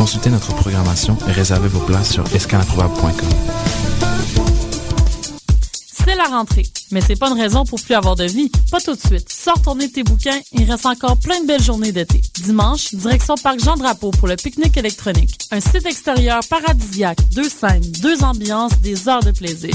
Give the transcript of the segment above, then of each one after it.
Consultez notre programmation et réservez vos places sur escalaimprobable.com. C'est la rentrée, mais c'est pas une raison pour plus avoir de vie. Pas tout de suite. Sors tourner tes bouquins, il reste encore plein de belles journées d'été. Dimanche, direction Parc Jean-Drapeau pour le pique-nique électronique. Un site extérieur paradisiaque, deux scènes, deux ambiances, des heures de plaisir.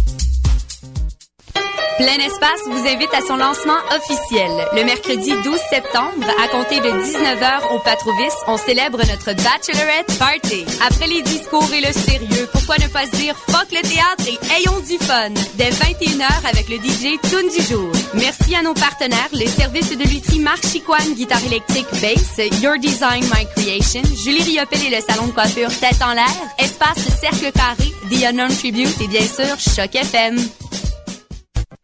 Plein Espace vous invite à son lancement officiel. Le mercredi 12 septembre, à compter de 19h au Patrovis, on célèbre notre Bachelorette Party. Après les discours et le sérieux, pourquoi ne pas se dire fuck le théâtre et ayons du fun? Dès 21h avec le DJ Tune du jour. Merci à nos partenaires, les services de lutterie Marc Chicoine, guitare électrique bass, Your Design My Creation, Julie Riopel et le salon de coiffure Tête en l'air, Espace Cercle Carré, The Unknown Tribute et bien sûr Choc FM.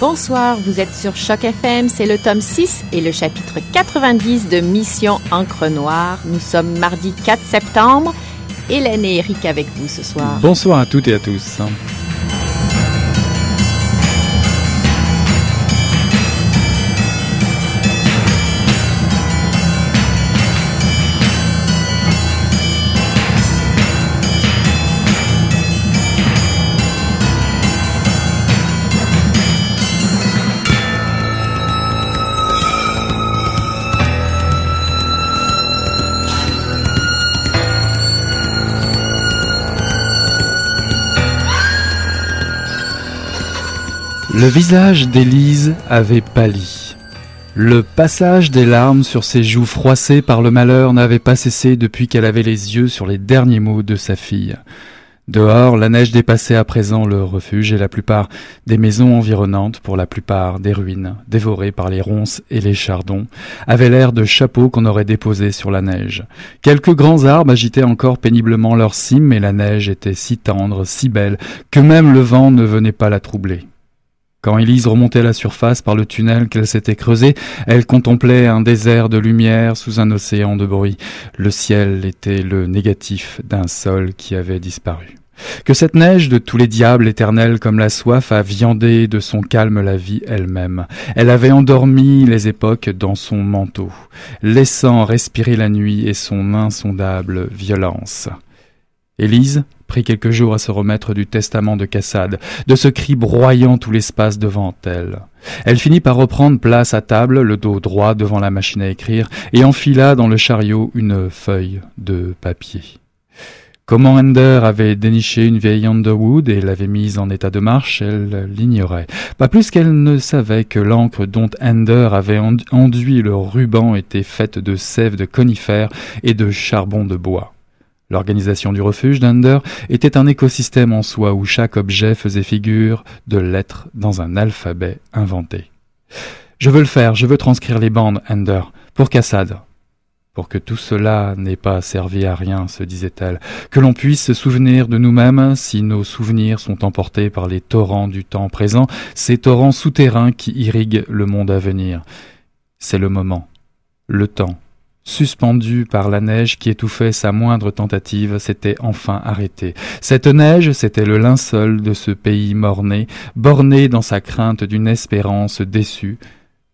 Bonsoir, vous êtes sur Choc FM, c'est le tome 6 et le chapitre 90 de Mission Encre Noire. Nous sommes mardi 4 septembre. Hélène et Eric avec vous ce soir. Bonsoir à toutes et à tous. Le visage d'Élise avait pâli. Le passage des larmes sur ses joues froissées par le malheur n'avait pas cessé depuis qu'elle avait les yeux sur les derniers mots de sa fille. Dehors, la neige dépassait à présent le refuge et la plupart des maisons environnantes, pour la plupart des ruines, dévorées par les ronces et les chardons, avaient l'air de chapeaux qu'on aurait déposés sur la neige. Quelques grands arbres agitaient encore péniblement leurs cimes, mais la neige était si tendre, si belle, que même le vent ne venait pas la troubler. Quand Élise remontait la surface par le tunnel qu'elle s'était creusé, elle contemplait un désert de lumière sous un océan de bruit. Le ciel était le négatif d'un sol qui avait disparu. Que cette neige de tous les diables éternels comme la soif a viandé de son calme la vie elle-même. Elle avait endormi les époques dans son manteau, laissant respirer la nuit et son insondable violence. Élise prit quelques jours à se remettre du testament de Cassade, de ce cri broyant tout l'espace devant elle. Elle finit par reprendre place à table, le dos droit devant la machine à écrire, et enfila dans le chariot une feuille de papier. Comment Ender avait déniché une vieille Underwood et l'avait mise en état de marche, elle l'ignorait. Pas plus qu'elle ne savait que l'encre dont Ender avait enduit le ruban était faite de sève de conifères et de charbon de bois. L'organisation du refuge d'Ender était un écosystème en soi où chaque objet faisait figure de lettres dans un alphabet inventé. Je veux le faire, je veux transcrire les bandes, Ender, pour Cassad. Pour que tout cela n'ait pas servi à rien, se disait-elle, que l'on puisse se souvenir de nous-mêmes si nos souvenirs sont emportés par les torrents du temps présent, ces torrents souterrains qui irriguent le monde à venir. C'est le moment, le temps, suspendu par la neige qui étouffait sa moindre tentative, s'était enfin arrêté. Cette neige, c'était le linceul de ce pays morné, borné dans sa crainte d'une espérance déçue.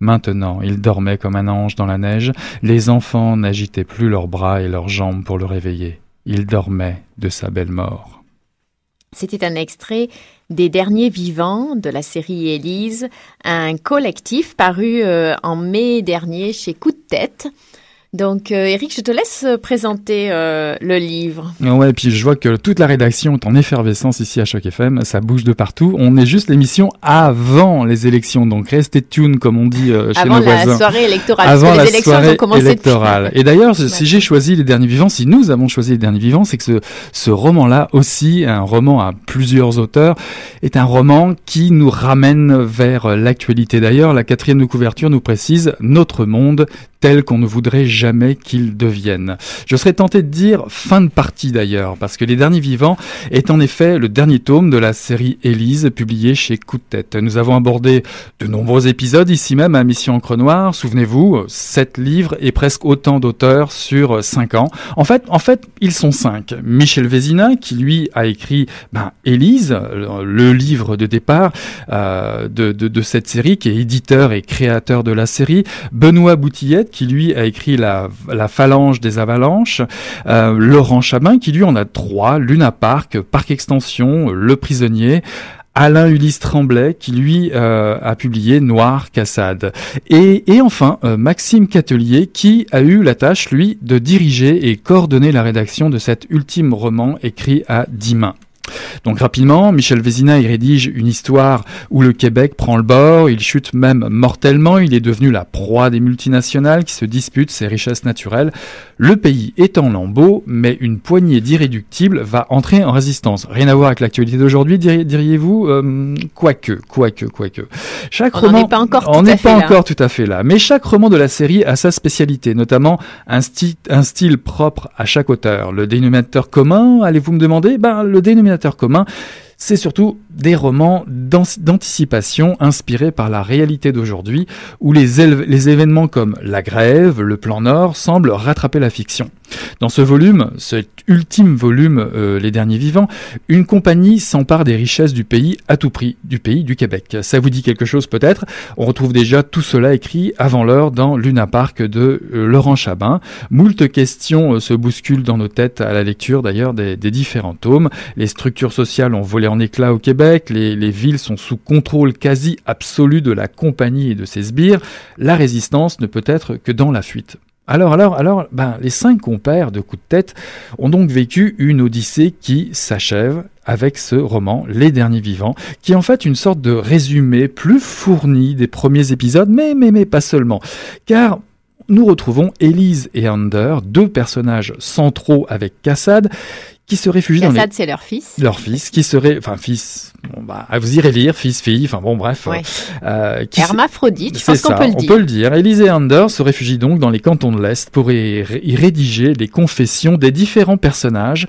Maintenant, il dormait comme un ange dans la neige, les enfants n'agitaient plus leurs bras et leurs jambes pour le réveiller. Il dormait de sa belle mort. C'était un extrait des derniers vivants de la série Élise, un collectif paru euh, en mai dernier chez Coup de tête. Donc, euh, Eric, je te laisse euh, présenter euh, le livre. Ouais, et puis je vois que toute la rédaction est en effervescence ici à Choc FM. Ça bouge de partout. On est juste l'émission avant les élections, donc restez tune, comme on dit chez avant nos voisins. Avant la soirée électorale. Avant les la élections soirée ont commencé électorale. Et d'ailleurs, si j'ai choisi Les Derniers Vivants, si nous avons choisi Les Derniers Vivants, c'est que ce, ce roman-là aussi, un roman à plusieurs auteurs, est un roman qui nous ramène vers l'actualité. D'ailleurs, la quatrième de couverture nous précise notre monde tel qu'on ne voudrait jamais qu'il devienne. Je serais tenté de dire fin de partie d'ailleurs, parce que Les Derniers Vivants est en effet le dernier tome de la série Élise, publié chez Coup de Tête. Nous avons abordé de nombreux épisodes ici même à Mission Encre Noire. Souvenez-vous, sept livres et presque autant d'auteurs sur cinq ans. En fait, en fait, ils sont cinq. Michel Vézina, qui lui a écrit ben, Élise, le livre de départ euh, de, de, de cette série, qui est éditeur et créateur de la série. Benoît Boutillette, qui lui a écrit la, la phalange des avalanches, euh, Laurent Chabin qui lui en a trois, Luna Park, Parc Extension, Le Prisonnier, Alain Ulysse Tremblay qui lui euh, a publié Noir Cassade. Et, et enfin euh, Maxime Catelier qui a eu la tâche lui de diriger et coordonner la rédaction de cet ultime roman écrit à dix mains. Donc rapidement, Michel Vézina y rédige une histoire où le Québec prend le bord, il chute même mortellement, il est devenu la proie des multinationales qui se disputent ses richesses naturelles. Le pays est en lambeaux, mais une poignée d'irréductibles va entrer en résistance. Rien à voir avec l'actualité d'aujourd'hui, diriez-vous euh, Quoique, quoique, quoique. Chaque on roman, n'est pas encore, on n'est pas encore tout à fait là, mais chaque roman de la série a sa spécialité, notamment un, style, un style propre à chaque auteur. Le dénominateur commun, allez-vous me demander? Ben le dénominateur commun, c'est surtout des romans d'anticipation inspirés par la réalité d'aujourd'hui, où les, événements comme la grève, le plan Nord semblent rattraper la fiction. Dans ce volume, cet ultime volume, euh, Les Derniers Vivants, une compagnie s'empare des richesses du pays à tout prix, du pays du Québec. Ça vous dit quelque chose peut-être? On retrouve déjà tout cela écrit avant l'heure dans Luna Park de euh, Laurent Chabin. Moult questions euh, se bousculent dans nos têtes à la lecture d'ailleurs des différents tomes. Les structures sociales ont volé en éclats au Québec, les, les villes sont sous contrôle quasi absolu de la compagnie et de ses sbires. La résistance ne peut être que dans la fuite. Alors, alors, alors, ben, les cinq compères de coup de tête ont donc vécu une odyssée qui s'achève avec ce roman, Les Derniers Vivants, qui est en fait une sorte de résumé plus fourni des premiers épisodes, mais, mais, mais pas seulement. Car nous retrouvons Élise et Ander, deux personnages centraux avec Cassad, qui se réfugient dans les... c'est leur fils. Leur fils, qui serait, enfin fils, bon bah, vous irez lire, fils, fille, enfin bon bref. Ouais. Euh, qui Hermaphrodite, je pense qu'on peut le on dire. peut le dire. Élise et Ander se réfugient donc dans les cantons de l'Est pour y, y rédiger les confessions des différents personnages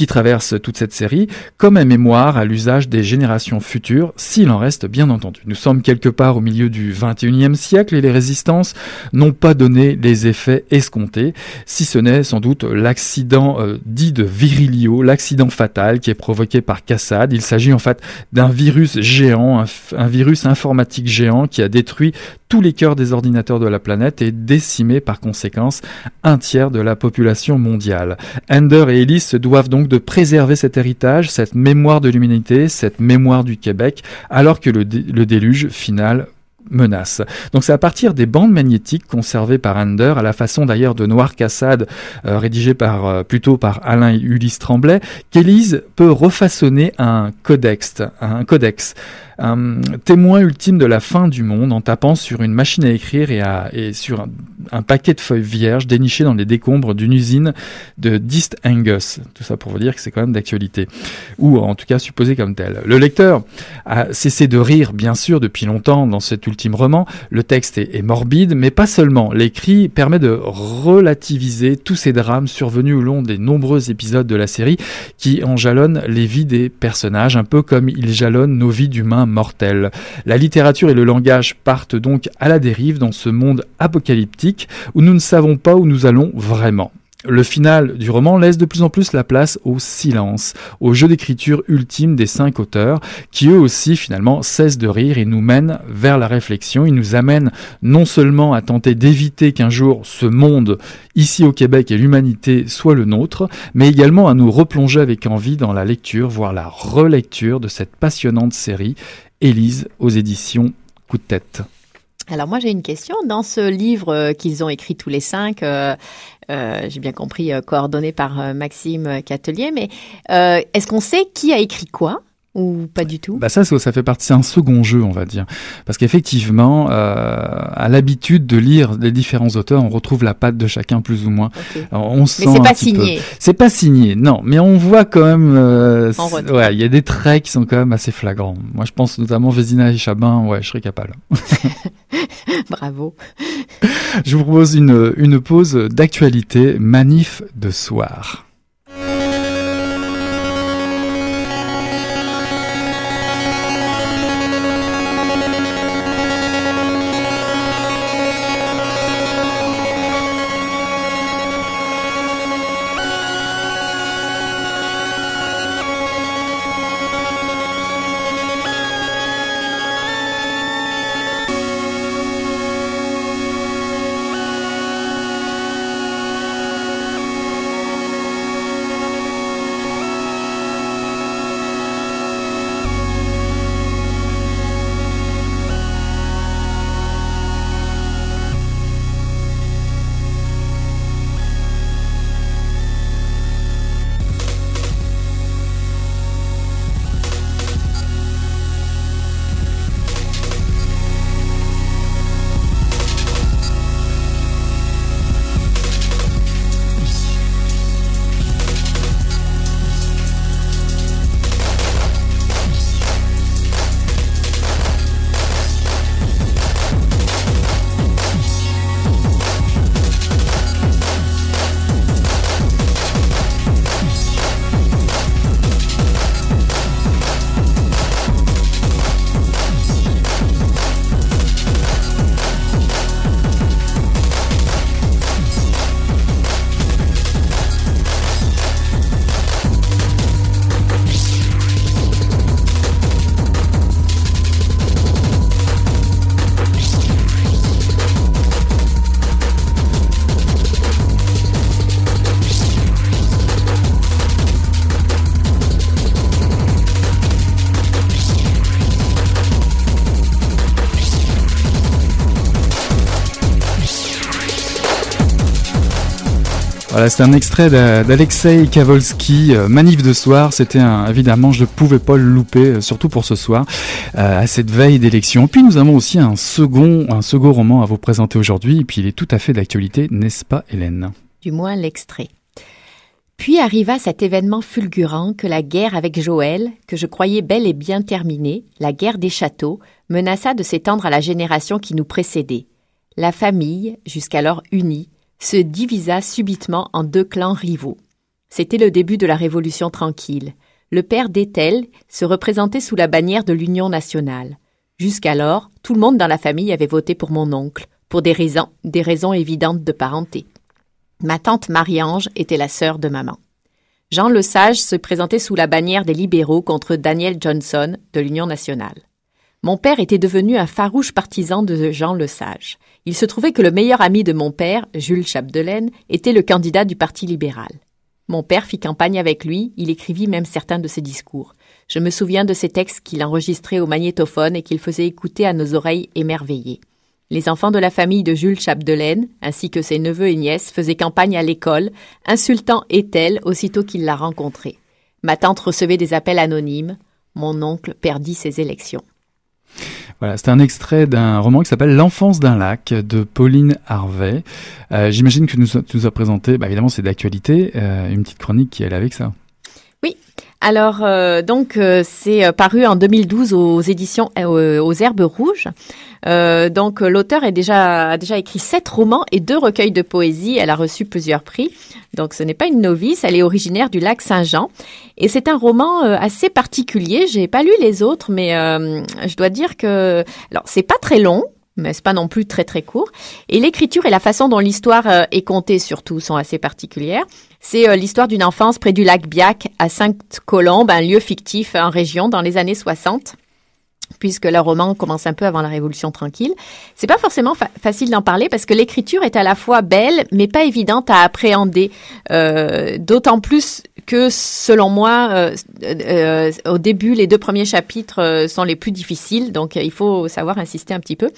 qui traverse toute cette série comme un mémoire à l'usage des générations futures, s'il en reste bien entendu. Nous sommes quelque part au milieu du 21e siècle et les résistances n'ont pas donné les effets escomptés, si ce n'est sans doute l'accident euh, dit de Virilio, l'accident fatal qui est provoqué par Cassad. Il s'agit en fait d'un virus géant, un, un virus informatique géant qui a détruit tous les cœurs des ordinateurs de la planète et décimé par conséquence un tiers de la population mondiale. Ender et Ellis doivent donc de préserver cet héritage, cette mémoire de l'humanité, cette mémoire du Québec, alors que le, déluge final menace. Donc c'est à partir des bandes magnétiques conservées par Ender, à la façon d'ailleurs de Noir Cassade, euh, rédigé par, euh, plutôt par Alain Ulysse Tremblay, qu'Élise peut refaçonner un codex un témoin ultime de la fin du monde en tapant sur une machine à écrire et, sur un, paquet de feuilles vierges dénichées dans les décombres d'une usine de Dist Angus. Tout ça pour vous dire que c'est quand même d'actualité. Ou en tout cas supposé comme tel. Le lecteur a cessé de rire, bien sûr, depuis longtemps dans cet ultime roman. Le texte est morbide, mais pas seulement. L'écrit permet de relativiser tous ces drames survenus au long des nombreux épisodes de la série qui en jalonnent les vies des personnages, un peu comme ils jalonnent nos vies d'humains mortel. La littérature et le langage partent donc à la dérive dans ce monde apocalyptique où nous ne savons pas où nous allons vraiment. Le final du roman laisse de plus en plus la place au silence, au jeu d'écriture ultime des cinq auteurs, qui eux aussi finalement cessent de rire et nous mènent vers la réflexion. Ils nous amènent non seulement à tenter d'éviter qu'un jour ce monde, ici au Québec et l'humanité, soit le nôtre, mais également à nous replonger avec envie dans la lecture, voire la relecture de cette passionnante série, Élise aux éditions Coup de tête. Alors moi j'ai une question. Dans ce livre euh, qu'ils ont écrit tous les cinq, euh, euh, j'ai bien compris, coordonné par Maxime Catelier, mais est-ce qu'on sait qui a écrit quoi? Ou pas du tout bah ça, ça fait partie, c'est un second jeu, on va dire. Parce qu'effectivement, euh, à l'habitude de lire les différents auteurs, on retrouve la patte de chacun plus ou moins. on sent mais c'est pas signé. C'est pas signé, non. Mais on voit quand même, euh, ouais, il y a des traits qui sont quand même assez flagrants. Moi, je pense notamment Vézina et Chabin, ouais, je serais capable. Bravo. Je vous propose une, une pause d'actualité, manif de soir. C'est un extrait d'Alexei Kavolski, euh, Manif de soir. C'était évidemment, je ne pouvais pas le louper, euh, surtout pour ce soir, euh, à cette veille d'élection. Puis nous avons aussi un second, un second roman à vous présenter aujourd'hui, et puis il est tout à fait d'actualité, n'est-ce pas, Hélène? Du moins l'extrait. Puis arriva cet événement fulgurant que la guerre avec Joël, que je croyais bel et bien terminée, la guerre des châteaux, menaça de s'étendre à la génération qui nous précédait. La famille, jusqu'alors unie, se divisa subitement en deux clans rivaux. C'était le début de la Révolution tranquille. Le père d'Ethel se représentait sous la bannière de l'Union nationale. Jusqu'alors, tout le monde dans la famille avait voté pour mon oncle, pour des raisons, des raisons évidentes de parenté. Ma tante Marie-Ange était la sœur de maman. Jean Lesage se présentait sous la bannière des libéraux contre Daniel Johnson de l'Union nationale. Mon père était devenu un farouche partisan de Jean Lesage. Il se trouvait que le meilleur ami de mon père, Jules Chapdelaine, était le candidat du Parti libéral. Mon père fit campagne avec lui, il écrivit même certains de ses discours. Je me souviens de ces textes qu'il enregistrait au magnétophone et qu'il faisait écouter à nos oreilles émerveillées. Les enfants de la famille de Jules Chapdelaine, ainsi que ses neveux et nièces, faisaient campagne à l'école, insultant Ethel aussitôt qu'il la rencontrait. Ma tante recevait des appels anonymes. Mon oncle perdit ses élections. Voilà, c'est un extrait d'un roman qui s'appelle L'enfance d'un lac de Pauline Harvey. Euh, J'imagine que nous, tu nous as présenté, bah évidemment c'est d'actualité, euh, une petite chronique qui est avec ça. Oui, alors euh, donc euh, c'est euh, paru en 2012 aux éditions euh, aux Herbes Rouges. Euh, donc l'auteur est déjà a déjà écrit sept romans et deux recueils de poésie. Elle a reçu plusieurs prix. Donc ce n'est pas une novice. Elle est originaire du lac Saint-Jean et c'est un roman assez particulier. J'ai pas lu les autres, mais je dois dire que alors c'est pas très long mais c'est pas non plus très très court. Et l'écriture et la façon dont l'histoire est contée surtout sont assez particulières. C'est euh, l'histoire d'une enfance près du lac Biac à Sainte-Colombe, un lieu fictif en région dans les années 60 puisque le roman commence un peu avant la Révolution tranquille. C'est pas forcément facile d'en parler parce que l'écriture est à la fois belle mais pas évidente à appréhender. Euh, D'autant plus que, selon moi, euh, euh, au début, les deux premiers chapitres euh, sont les plus difficiles, donc il faut savoir insister un petit peu.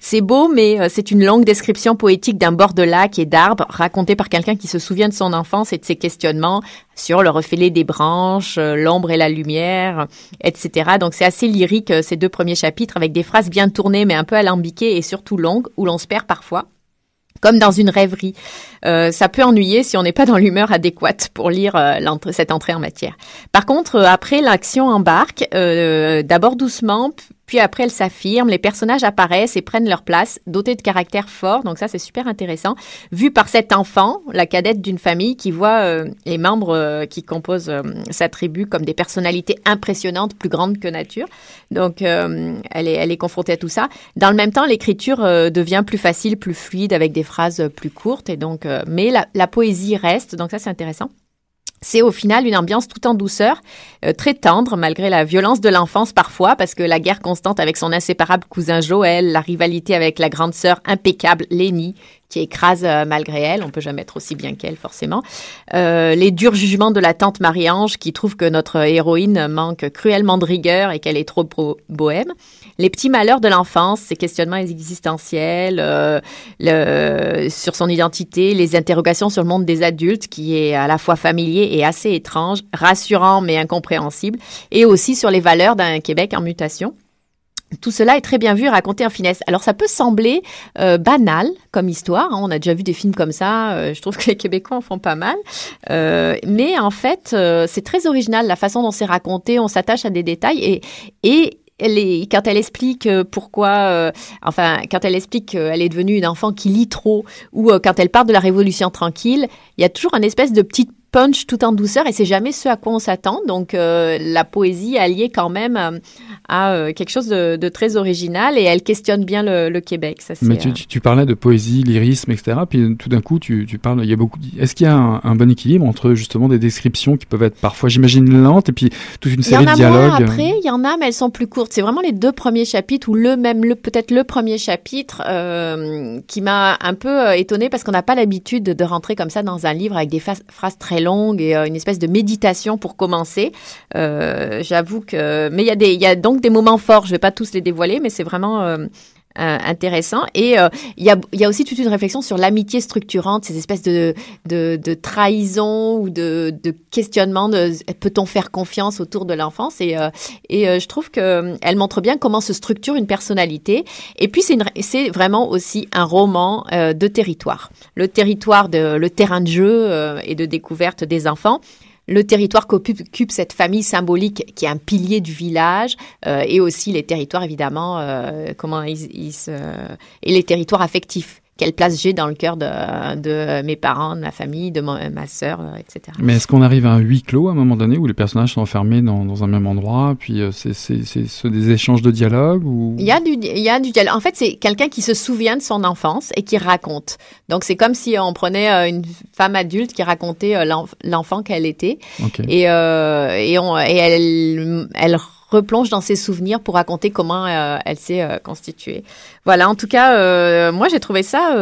C'est beau, mais c'est une longue description poétique d'un bord de lac et d'arbres, racontée par quelqu'un qui se souvient de son enfance et de ses questionnements sur le reflet des branches, l'ombre et la lumière, etc. Donc c'est assez lyrique ces deux premiers chapitres avec des phrases bien tournées mais un peu alambiquées et surtout longues où l'on se perd parfois comme dans une rêverie. Euh, ça peut ennuyer si on n'est pas dans l'humeur adéquate pour lire euh, cette entrée en matière. Par contre, euh, après, l'action embarque, euh, d'abord doucement, puis après, elle s'affirme, les personnages apparaissent et prennent leur place, dotés de caractères forts. Donc ça, c'est super intéressant. Vu par cet enfant, la cadette d'une famille qui voit euh, les membres euh, qui composent euh, sa tribu comme des personnalités impressionnantes, plus grandes que nature. Donc elle, est, elle est confrontée à tout ça. Dans le même temps, l'écriture devient plus facile, plus fluide, avec des phrases plus courtes. Et donc, mais la, la poésie reste. Donc ça, c'est intéressant. C'est au final une ambiance tout en douceur, euh, très tendre malgré la violence de l'enfance parfois, parce que la guerre constante avec son inséparable cousin Joël, la rivalité avec la grande sœur impeccable Lénie, qui écrase euh, malgré elle, on peut jamais être aussi bien qu'elle forcément, euh, les durs jugements de la tante Marie-Ange qui trouve que notre héroïne manque cruellement de rigueur et qu'elle est trop bohème, les petits malheurs de l'enfance, ses questionnements existentiels euh, le, sur son identité, les interrogations sur le monde des adultes qui est à la fois familier et assez étrange, rassurant mais incompréhensible, et aussi sur les valeurs d'un Québec en mutation. Tout cela est très bien vu raconté en finesse. Alors ça peut sembler euh, banal comme histoire, hein. on a déjà vu des films comme ça, euh, je trouve que les Québécois en font pas mal, euh, mais en fait c'est très original la façon dont c'est raconté, on s'attache à des détails et, quand elle explique pourquoi, enfin, quand elle explique qu'elle est devenue une enfant qui lit trop, ou quand elle parle de la Révolution tranquille, il y a toujours un espèce de petite punch tout en douceur et c'est jamais ce à quoi on s'attend. Donc euh, la poésie alliée quand même euh, à, euh, quelque chose de, de, très original et elle questionne bien le, le Québec. Ça, Mais tu, parlais de poésie, lyrisme, etc. Puis tout d'un coup, tu, tu parles. Il y a beaucoup. Est-ce qu'il y a un, un, bon équilibre entre justement des descriptions qui peuvent être parfois, j'imagine, lentes et puis toute une série de dialogues. Moins après, il y en a, mais elles sont plus courtes. C'est vraiment les deux premiers chapitres ou le même, le peut-être le premier chapitre qui m'a un peu étonnée parce qu'on n'a pas l'habitude de rentrer comme ça dans un livre avec des phrases très longue et euh, une espèce de méditation pour commencer. Euh, J'avoue que, mais il y a y a donc des moments forts. Je vais pas tous les dévoiler, mais c'est vraiment euh, intéressant. Et euh, il y, a, y a aussi toute une réflexion sur l'amitié structurante, ces espèces de, de, de trahison ou de, de questionnement de peut-on faire confiance autour de l'enfance? Et, euh, et euh, je trouve que elle montre bien comment se structure une personnalité. Et puis c'est vraiment aussi un roman euh, de territoire, le territoire de le terrain de jeu et de découverte des enfants le territoire qu'occupe cette famille symbolique qui est un pilier du village euh, et aussi les territoires évidemment euh, comment ils, ils et les territoires affectifs quelle place j'ai dans le cœur de, de, mes parents, de ma famille, de ma, ma sœur, euh, etc. Mais est-ce qu'on arrive à un huis clos à un moment donné où les personnages sont enfermés dans, dans un même endroit, puis euh, c'est des échanges de dialogue ou? Il y a du il y a du dialogue. En fait, c'est quelqu'un qui se souvient de son enfance et qui raconte. Donc c'est comme si on prenait euh, une femme adulte qui racontait l'enfant qu'elle était okay. et euh, et, on, et elle elle replonge dans ses souvenirs pour raconter comment euh, elle s'est euh, constituée. Voilà, en tout cas, euh, moi j'ai trouvé ça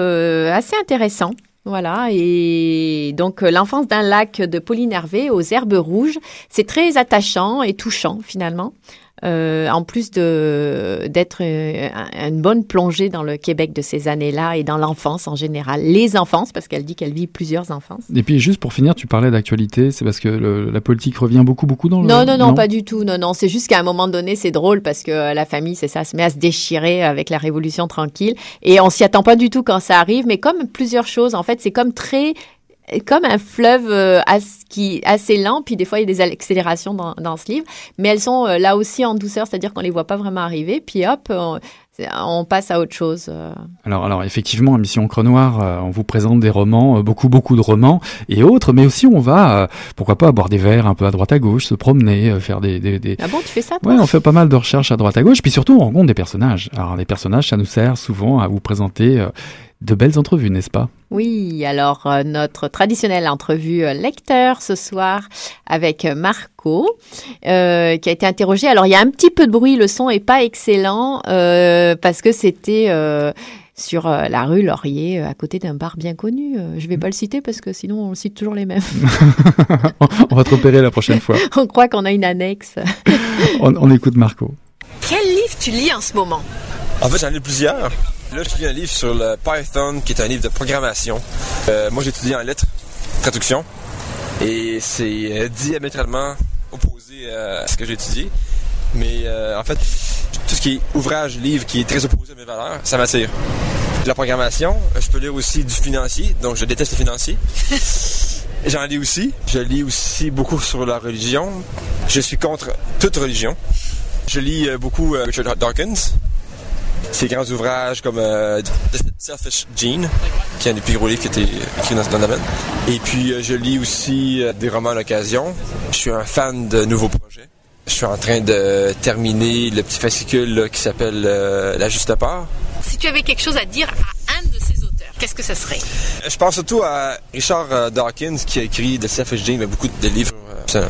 assez intéressant. Voilà, et donc l'enfance d'un lac de Pauline Hervé aux herbes rouges, c'est très attachant et touchant finalement. Euh, en plus de d'être euh, une bonne plongée dans le Québec de ces années-là et dans l'enfance en général, les enfances, parce qu'elle dit qu'elle vit plusieurs enfances. Et puis juste pour finir, tu parlais d'actualité, c'est parce que le- la politique revient beaucoup beaucoup dans le... Non, non, non, pas du tout. Non, non, c'est juste qu'à un moment donné, c'est drôle parce que euh, la famille, c'est ça, se met à se déchirer avec la Révolution tranquille. Et on s'y attend pas du tout quand ça arrive, mais comme plusieurs choses, en fait, c'est comme très comme un fleuve euh, as- qui assez lent, puis des fois il y a des accélérations dans, dans ce livre, mais elles sont euh, là aussi en douceur, c'est-à-dire qu'on les voit pas vraiment arriver, puis hop, on, on passe à autre chose. euh. Alors, alors effectivement, à Mission Encre Noire, euh, on vous présente des romans, euh, beaucoup, beaucoup de romans et autres, mais aussi on va, euh, pourquoi pas, boire des verres un peu à droite à gauche, se promener, euh, faire des, des, des- Ah bon, tu fais ça toi? Ouais, on fait pas mal de recherches à droite à gauche, puis surtout on rencontre des personnages. Alors les personnages, ça nous sert souvent à vous présenter euh, de belles entrevues, n'est-ce pas? Oui, alors euh, notre traditionnelle entrevue euh, lecteur ce soir avec euh, Marco, euh, qui a été interrogé. Alors il y a un petit peu de bruit, le son est pas excellent euh, parce que c'était euh, sur la rue Laurier, à côté d'un bar bien connu. Je vais pas le citer parce que sinon on cite toujours les mêmes. On va te repérer la prochaine fois. on croit qu'on a une annexe. On, on écoute Marco. Quel livre tu lis en ce moment? En fait, j'en ai plusieurs. Là, je lis un livre sur le Python, qui est un livre de programmation. Euh, moi, j'ai étudié en lettres, traduction, et c'est euh, diamétralement opposé à ce que j'ai étudié. Mais euh, en fait, tout ce qui est ouvrage, livre, qui est très opposé à mes valeurs, ça m'attire. La programmation, euh, je peux lire aussi du financier, donc je déteste le financier. J'en lis aussi. Je lis aussi beaucoup sur la religion. Je suis contre toute religion. Je lis euh, beaucoup euh, Richard Dawkins, ses grands ouvrages comme euh, The Selfish Gene, qui est un des plus gros livres qui a été écrit dans, le domaine. Et puis, euh, je lis aussi euh, des romans à l'occasion. Je suis un fan de nouveaux projets. Je suis en train de terminer le petit fascicule qui s'appelle euh, La Juste Part. Si tu avais quelque chose à dire qu'est-ce que ça serait? Je pense surtout à Richard euh, Dawkins qui a écrit The Selfish Gene, mais beaucoup de livres. euh, C'est un,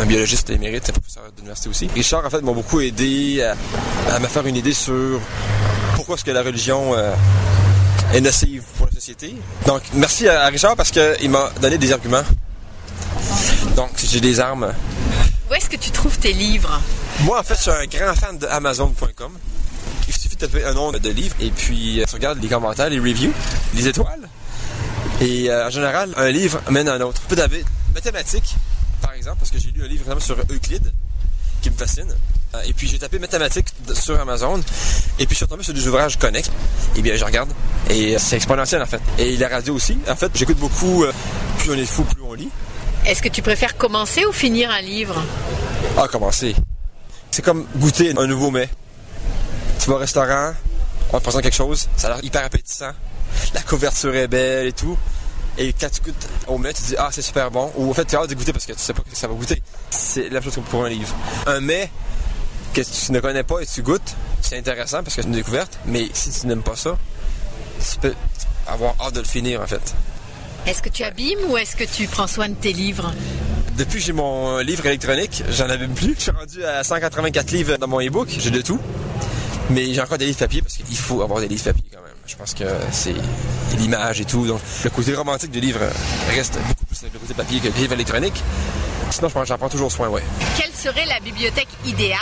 un biologiste émérite, un professeur d'université aussi. Richard, en fait, m'a beaucoup aidé à, à me faire une idée sur pourquoi est-ce que la religion euh, est nocive pour la société. Donc, merci à, Richard parce qu'il m'a donné des arguments. Donc, j'ai des armes. Où est-ce que tu trouves tes livres? Moi, en fait, je suis un grand fan de Amazon.com. Il suffit de taper un nom de livre et puis euh, tu regardes les commentaires, les reviews, les étoiles. Et euh, en général, un livre mène à un autre. Peut d'avoir mathématiques, par exemple, parce que j'ai lu un livre vraiment sur Euclide qui me fascine. Euh, Et puis j'ai tapé mathématiques sur Amazon. Et puis je suis tombé sur des ouvrages connexes. Et bien je regarde. Et c'est exponentiel en fait. Et la radio aussi. En fait, j'écoute beaucoup. euh, plus on est fou, plus on lit. Est-ce que tu préfères commencer ou finir un livre? Ah, commencer. C'est comme goûter un nouveau mets. Tu vas au restaurant, on te présente quelque chose, ça a l'air hyper appétissant. La couverture est belle et tout. Et quand tu goûtes au mets, tu te dis Ah, c'est super bon. Ou en fait, tu as hâte de goûter parce que tu sais pas que ça va goûter. C'est la même chose pour un livre. Un mets que tu ne connais pas et tu goûtes, c'est intéressant parce que c'est une découverte. Mais si tu n'aimes pas ça, tu peux avoir hâte de le finir en fait. Est-ce que tu abîmes ou est-ce que tu prends soin de tes livres? Depuis que j'ai mon livre électronique, j'en avais plus. Je suis rendu à 184 livres dans mon e-book. J'ai de tout. Mais j'ai encore des livres papier parce qu'il faut avoir des livres papier quand même. Je pense que c'est l'image et tout. Donc le côté romantique du livre reste beaucoup plus avec le côté papier que le livre électronique. Sinon, je pense que j'en prends toujours soin, ouais. Quelle serait la bibliothèque idéale?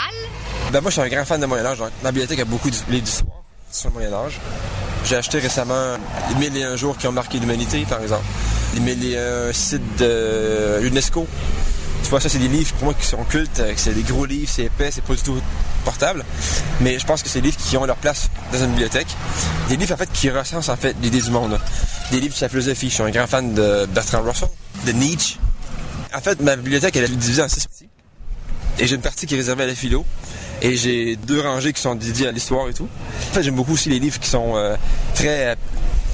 Ben moi, je suis un grand fan de Moyen-Âge. Ma bibliothèque a beaucoup de livres d'histoire sur le Moyen-Âge. J'ai acheté récemment Les mille et un jours qui ont marqué l'humanité, par exemple. Les mille et un sites de l'UNESCO. Tu vois, ça, c'est des livres pour moi qui sont cultes. euh, C'est des gros livres, c'est épais, c'est pas du tout portable. Mais je pense que c'est des livres qui ont leur place dans une bibliothèque. Des livres, en fait, qui recensent, en fait, l'idée du monde. Des livres sur la philosophie. Je suis un grand fan de Bertrand Russell, de Nietzsche. En fait, ma bibliothèque, elle est divisée en six parties. Et j'ai une partie qui est réservée à la philo. Et j'ai deux rangées qui sont dédiées à l'histoire et tout. En fait, j'aime beaucoup aussi les livres qui sont euh, très euh,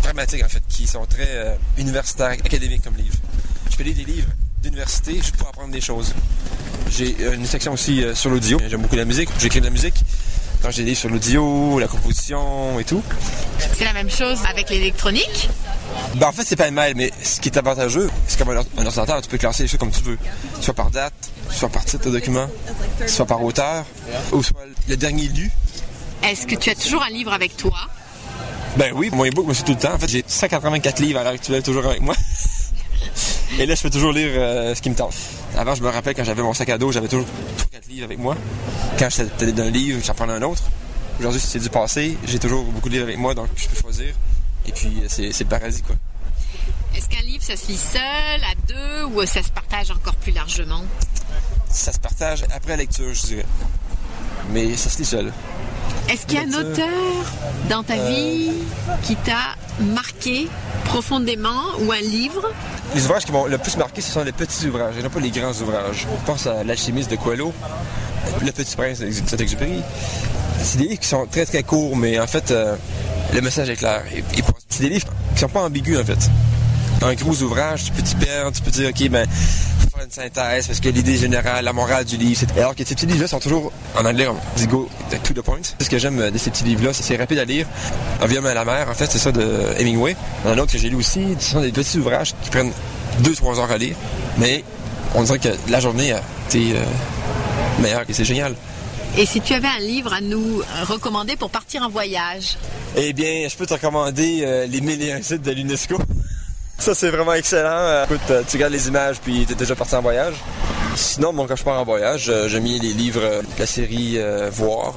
pragmatiques, en fait, qui sont très euh, universitaires, académiques comme livres. Je peux lire des livres d'université, je peux apprendre des choses. J'ai euh, une section aussi euh, sur l'audio. J'aime beaucoup la musique, j'écris de la musique. Quand j'ai des livres sur l'audio, la composition et tout. C'est la même chose avec l'électronique? Ben, en fait, c'est pas mal, mais ce qui est avantageux, c'est comme un, or- un ordinateur, tu peux classer les choses comme tu veux. Soit par date, soit par titre de document, soit par auteur, ou soit le dernier lu. Est-ce que tu as toujours un livre avec toi? Ben oui, mon e-book me suit tout le temps. En fait, j'ai 184 livres à l'heure actuelle toujours avec moi. Et là, je peux toujours lire euh, ce qui me tente. Avant, je me rappelle quand j'avais mon sac à dos, j'avais toujours 3-4 livres avec moi. Quand j'étais d'un livre, j'en prenais un autre. Aujourd'hui, c'est du passé. J'ai toujours beaucoup de livres avec moi, donc je peux choisir. Et puis, euh, c'est le paradis, quoi. Est-ce qu'un livre, ça se lit seul, à deux, ou ça se partage encore plus largement? Ça se partage après la lecture, je dirais. Mais ça se lit seul. Est-ce qu'il y a un auteur dans ta vie qui t'a marqué profondément ou un livre? Les ouvrages qui m'ont le plus marqué, ce sont les petits ouvrages, et non pas les grands ouvrages. Je pense à L'alchimiste de Coelho, Le Petit Prince de Saint-Exupéry. C'est des livres qui sont très très courts, mais en fait, euh, le message est clair. Et, et c'est des livres qui sont pas ambigus en fait. Un gros ouvrage, tu peux t'y perdre, tu peux dire, OK, ben, une synthèse parce que l'idée générale, la morale du livre, c'est. Alors que ces petits livres-là sont toujours en anglais, on dit go to the point. Ce que j'aime de ces petits livres-là, c'est rapide à lire. Environnement à la mer, en fait, c'est ça de Hemingway. Il y en a un autre que j'ai lu aussi, ce sont des petits ouvrages qui prennent 2-3 heures à lire, mais on dirait que la journée a été euh, meilleure et c'est génial. Et si tu avais un livre à nous recommander pour partir en voyage? Eh bien, je peux te recommander euh, Les mille et un sites de l'UNESCO. Ça, c'est vraiment excellent. Euh, écoute, euh, tu regardes les images, puis t'es déjà parti en voyage. Sinon, bon, quand je pars en voyage, euh, j'ai mis les livres de la série Voir.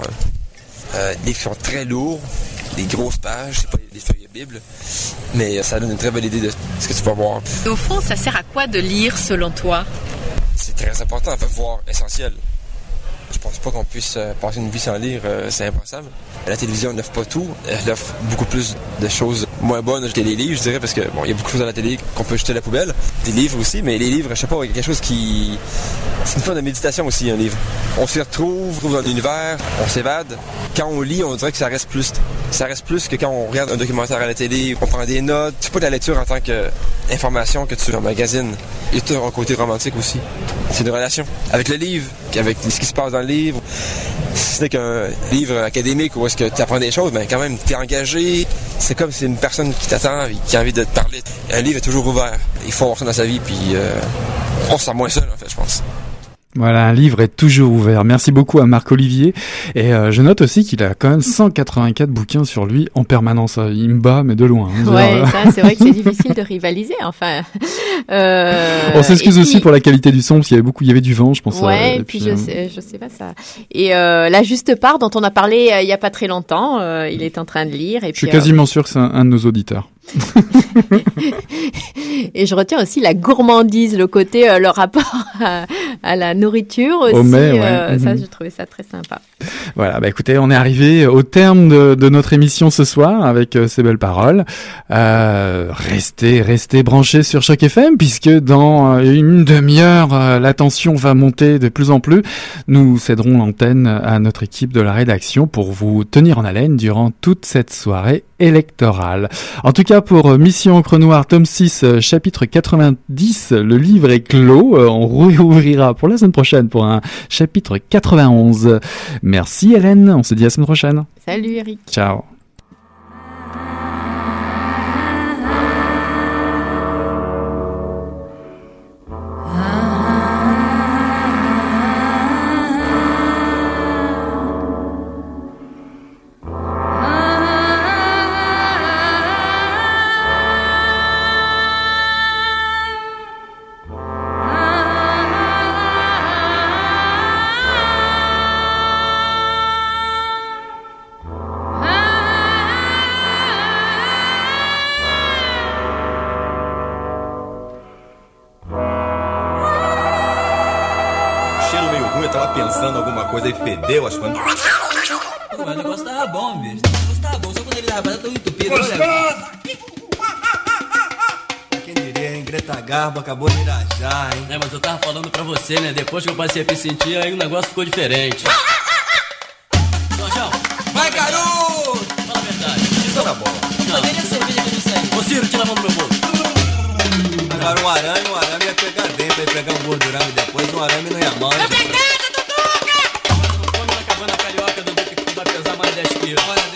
des livres qui sont très lourds, des grosses pages, c'est pas des feuilles de Bible, mais ça donne une très bonne idée de ce que tu vas voir. Et au fond, ça sert à quoi de lire, selon toi? C'est très important, en fait, voir essentiel. Je pense pas qu'on puisse passer une vie sans lire, c'est impossible. La télévision n'offre pas tout, elle offre beaucoup plus de choses moins bonnes que les livres, je dirais, parce que bon, il y a beaucoup de choses à la télé qu'on peut jeter à la poubelle. Des livres aussi, mais les livres, je sais pas, quelque chose qui. C'est une forme de méditation aussi, un livre. On s'y retrouve, on se trouve dans l'univers, on s'évade. Quand on lit, on dirait que ça reste plus. Ça reste plus que quand on regarde un documentaire à la télé, on prend des notes. C'est pas de la lecture en tant qu'information que tu magazine. Il y a un côté romantique aussi. C'est une relation. Avec le livre, avec ce qui se passe dans le livre. Si c'est qu'un livre académique où est-ce que tu apprends des choses, mais ben, quand même, tu es engagé. C'est comme si une personne qui t'attend et qui a envie de te parler. Un livre est toujours ouvert. Il faut avoir ça dans sa vie, puis euh, on se sent moins seul, en fait, je pense. Voilà, un livre est toujours ouvert. Merci beaucoup à Marc Olivier. Et euh, je note aussi qu'il a quand même 184 bouquins sur lui en permanence. Il me bat, mais de loin. Hein, ouais, ça, c'est vrai que c'est difficile de rivaliser. Enfin, euh, on s'excuse aussi pour la qualité du son, parce qu'il y avait beaucoup, il y avait du vent, je pense. Ouais, et, puis, je, sais, je sais pas ça. Et euh, la juste part dont on a parlé euh, il y a pas très longtemps, euh, il est en train de lire. Et je suis quasiment sûr que c'est un, un de nos auditeurs. Et je retiens aussi la gourmandise, le côté, euh, le rapport à, la nourriture aussi. Euh, ça, mhm. j'ai trouvé ça très sympa. Voilà, bah écoutez, on est arrivé au terme de, notre émission ce soir avec euh, ces belles paroles. restez, restez branchés sur Choc FM puisque dans une demi-heure, la tension va monter de plus en plus. Nous céderons l'antenne à notre équipe de la rédaction pour vous tenir en haleine durant toute cette soirée électorale. En tout cas, pour euh, Mission Encre Noire, tome 6, euh, chapitre 90, le livre est clos. Euh, on réouvrira pour la semaine prochaine pour un chapitre 91. Merci Hélène, on se dit à la semaine prochaine. Salut Eric. Ciao. Fedeu as coisas. Pô, mas o negócio tava bom, bicho. O negócio tava bom, só quando ele tava tão entupido. Olha. Quem diria, hein? Greta Garbo acabou de irajar, hein? É, mas eu tava falando pra você, né? Depois que eu passei a me sentir, aí o negócio ficou diferente. Jorjão! Vai, garoto! Fala a verdade. Isso na bola. Não. Cadê a cerveja que eu não sei? Ô, Ciro, tira a mão do meu bolso. Agora um arame, um arame ia pegar dentro, ia pegar um gordurame depois, um arame não ia mal. Vai pegar! mais 10 quilos.